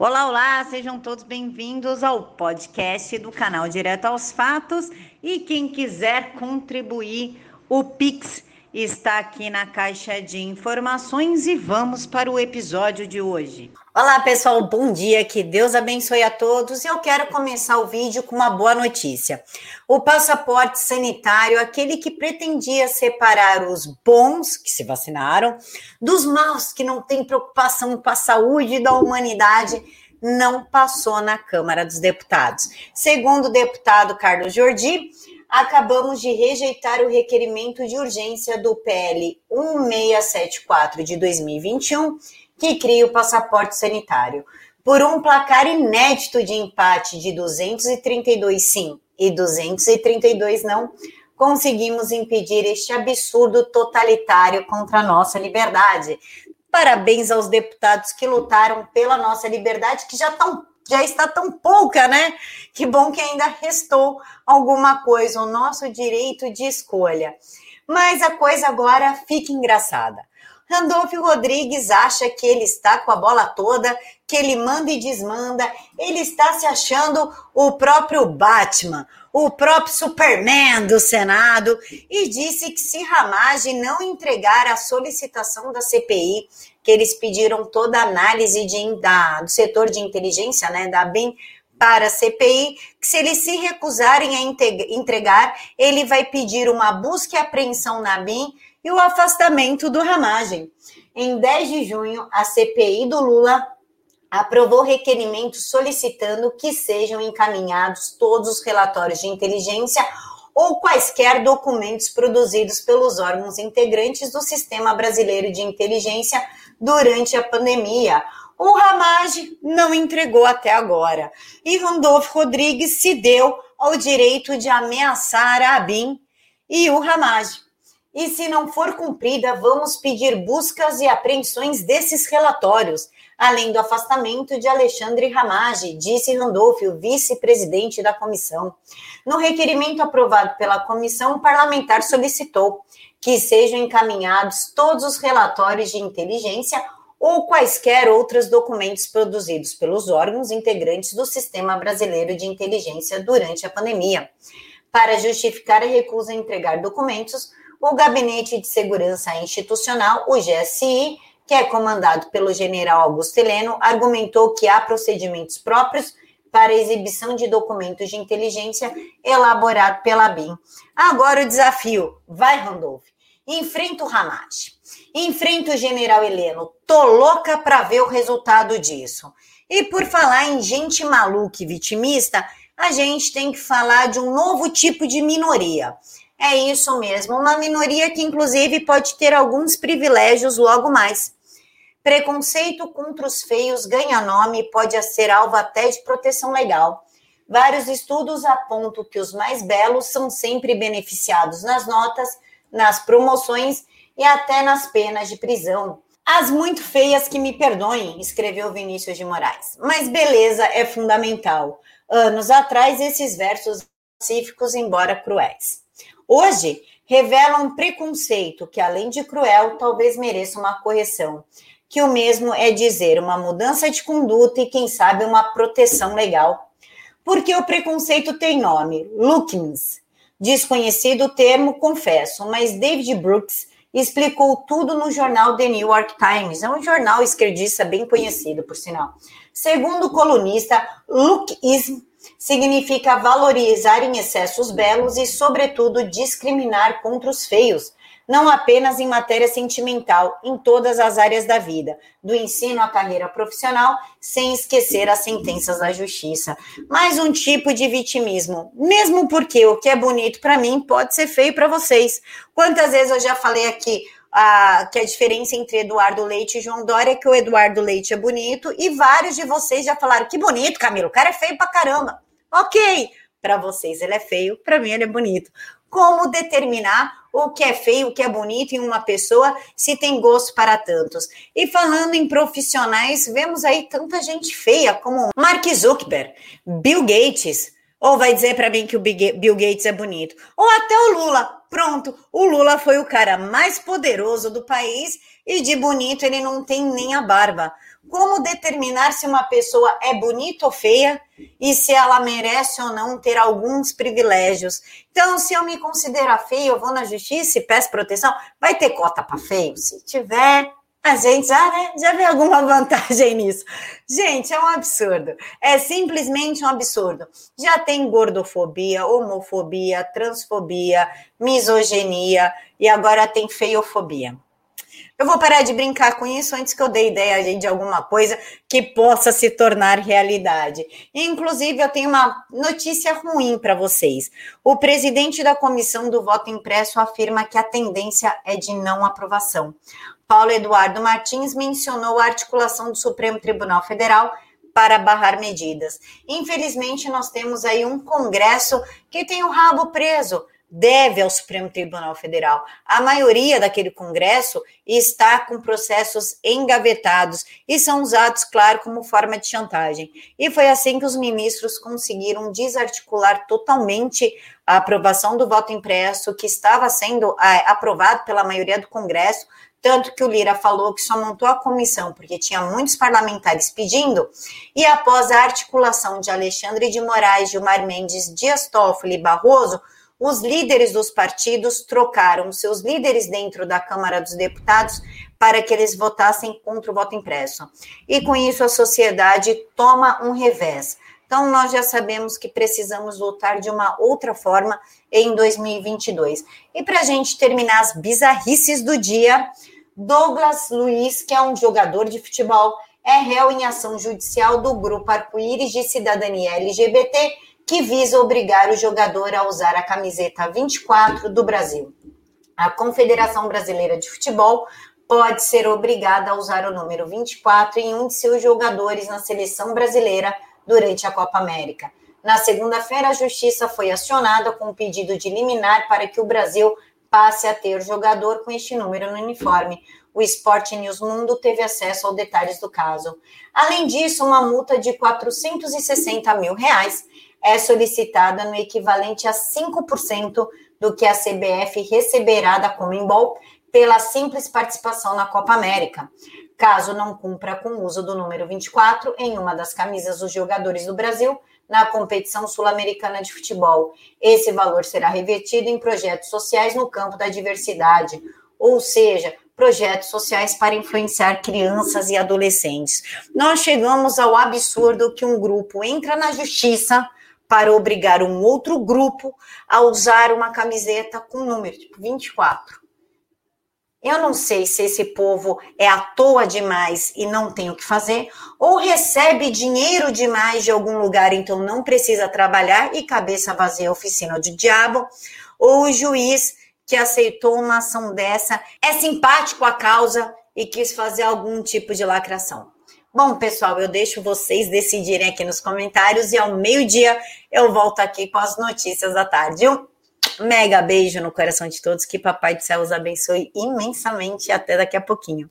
Olá, olá, sejam todos bem-vindos ao podcast do canal Direto aos Fatos. E quem quiser contribuir, o Pix está aqui na caixa de informações e vamos para o episódio de hoje. Olá, pessoal, bom dia, que Deus abençoe a todos. Eu quero começar o vídeo com uma boa notícia. O passaporte sanitário, aquele que pretendia separar os bons que se vacinaram dos maus que não têm preocupação com a saúde da humanidade, não passou na Câmara dos Deputados. Segundo o deputado Carlos Jordi, acabamos de rejeitar o requerimento de urgência do PL 1674 de 2021 que cria o passaporte sanitário. Por um placar inédito de empate de 232 sim e 232 não, conseguimos impedir este absurdo totalitário contra a nossa liberdade. Parabéns aos deputados que lutaram pela nossa liberdade, que já, tão, já está tão pouca, né? Que bom que ainda restou alguma coisa, o nosso direito de escolha. Mas a coisa agora fica engraçada. Randolfo Rodrigues acha que ele está com a bola toda, que ele manda e desmanda, ele está se achando o próprio Batman, o próprio Superman do Senado, e disse que se Ramage não entregar a solicitação da CPI, que eles pediram toda a análise de, da, do setor de inteligência, né, da BIM, para a CPI, que se eles se recusarem a entregar, ele vai pedir uma busca e apreensão na BIM e o afastamento do Ramagem. Em 10 de junho, a CPI do Lula aprovou requerimento solicitando que sejam encaminhados todos os relatórios de inteligência ou quaisquer documentos produzidos pelos órgãos integrantes do Sistema Brasileiro de Inteligência durante a pandemia. O Ramage não entregou até agora. E Randolfo Rodrigues se deu ao direito de ameaçar a ABIN e o Ramage e, se não for cumprida, vamos pedir buscas e apreensões desses relatórios, além do afastamento de Alexandre Ramage, disse Randolph, o vice-presidente da comissão. No requerimento aprovado pela comissão, o parlamentar solicitou que sejam encaminhados todos os relatórios de inteligência ou quaisquer outros documentos produzidos pelos órgãos integrantes do Sistema Brasileiro de Inteligência durante a pandemia. Para justificar a recusa a entregar documentos, o Gabinete de Segurança Institucional, o GSI, que é comandado pelo general Augusto Heleno, argumentou que há procedimentos próprios para exibição de documentos de inteligência elaborado pela BIM. Agora o desafio, vai Randolph, enfrenta o Hamas, enfrenta o general Heleno, tô louca para ver o resultado disso. E por falar em gente maluca e vitimista, a gente tem que falar de um novo tipo de minoria. É isso mesmo, uma minoria que inclusive pode ter alguns privilégios logo mais. Preconceito contra os feios ganha nome e pode ser alvo até de proteção legal. Vários estudos apontam que os mais belos são sempre beneficiados nas notas, nas promoções e até nas penas de prisão. As muito feias que me perdoem, escreveu Vinícius de Moraes. Mas beleza é fundamental. Anos atrás, esses versos pacíficos, embora cruéis. Hoje, revela um preconceito que, além de cruel, talvez mereça uma correção, que o mesmo é dizer uma mudança de conduta e, quem sabe, uma proteção legal. Porque o preconceito tem nome, Lookings. Desconhecido o termo, confesso, mas David Brooks explicou tudo no jornal The New York Times. É um jornal esquerdista bem conhecido, por sinal. Segundo o colunista, lookism significa valorizar em excesso os belos e, sobretudo, discriminar contra os feios, não apenas em matéria sentimental, em todas as áreas da vida, do ensino à carreira profissional, sem esquecer as sentenças da justiça. Mais um tipo de vitimismo, mesmo porque o que é bonito para mim pode ser feio para vocês. Quantas vezes eu já falei aqui a, que a diferença entre Eduardo Leite e João Dória é que o Eduardo Leite é bonito e vários de vocês já falaram que bonito, Camilo, o cara é feio pra caramba. Ok, para vocês ele é feio, para mim ele é bonito. Como determinar o que é feio, o que é bonito em uma pessoa, se tem gosto para tantos? E falando em profissionais, vemos aí tanta gente feia como Mark Zuckerberg, Bill Gates, ou vai dizer para mim que o Bill Gates é bonito, ou até o Lula. Pronto, o Lula foi o cara mais poderoso do país e de bonito ele não tem nem a barba. como determinar se uma pessoa é bonita ou feia e se ela merece ou não ter alguns privilégios. Então, se eu me considerar feia, eu vou na justiça e peço proteção, vai ter cota para feio? Se tiver, a gente já, né, já vê alguma vantagem nisso. Gente, é um absurdo. É simplesmente um absurdo. Já tem gordofobia, homofobia, transfobia, misoginia e agora tem feiofobia. Eu vou parar de brincar com isso antes que eu dê ideia de alguma coisa que possa se tornar realidade. Inclusive, eu tenho uma notícia ruim para vocês. O presidente da comissão do voto impresso afirma que a tendência é de não aprovação. Paulo Eduardo Martins mencionou a articulação do Supremo Tribunal Federal para barrar medidas. Infelizmente, nós temos aí um Congresso que tem o rabo preso deve ao Supremo Tribunal Federal. A maioria daquele Congresso está com processos engavetados e são usados, claro, como forma de chantagem. E foi assim que os ministros conseguiram desarticular totalmente a aprovação do voto impresso, que estava sendo é, aprovado pela maioria do Congresso. Tanto que o Lira falou que só montou a comissão porque tinha muitos parlamentares pedindo, e após a articulação de Alexandre de Moraes, Gilmar Mendes, Dias Toffoli e Barroso, os líderes dos partidos trocaram seus líderes dentro da Câmara dos Deputados para que eles votassem contra o voto impresso. E com isso a sociedade toma um revés. Então nós já sabemos que precisamos votar de uma outra forma em 2022. E para a gente terminar as bizarrices do dia, Douglas Luiz, que é um jogador de futebol, é réu em ação judicial do grupo Arco-Íris de Cidadania LGBT que visa obrigar o jogador a usar a camiseta 24 do Brasil. A Confederação Brasileira de Futebol pode ser obrigada a usar o número 24 em um de seus jogadores na seleção brasileira durante a Copa América. Na segunda-feira, a Justiça foi acionada com um pedido de liminar para que o Brasil passe a ter jogador com este número no uniforme. O Sport News Mundo teve acesso aos detalhes do caso. Além disso, uma multa de 460 mil reais é solicitada no equivalente a 5% do que a CBF receberá da Comembol pela simples participação na Copa América. Caso não cumpra com o uso do número 24 em uma das camisas dos jogadores do Brasil na competição sul-americana de futebol, esse valor será revertido em projetos sociais no campo da diversidade, ou seja, projetos sociais para influenciar crianças e adolescentes. Nós chegamos ao absurdo que um grupo entra na justiça para obrigar um outro grupo a usar uma camiseta com número, tipo 24. Eu não sei se esse povo é à toa demais e não tem o que fazer, ou recebe dinheiro demais de algum lugar, então não precisa trabalhar e cabeça vazia oficina de diabo, ou o juiz que aceitou uma ação dessa é simpático à causa e quis fazer algum tipo de lacração. Bom, pessoal, eu deixo vocês decidirem aqui nos comentários e ao meio-dia eu volto aqui com as notícias da tarde. Um mega beijo no coração de todos, que Papai do Céu os abençoe imensamente até daqui a pouquinho.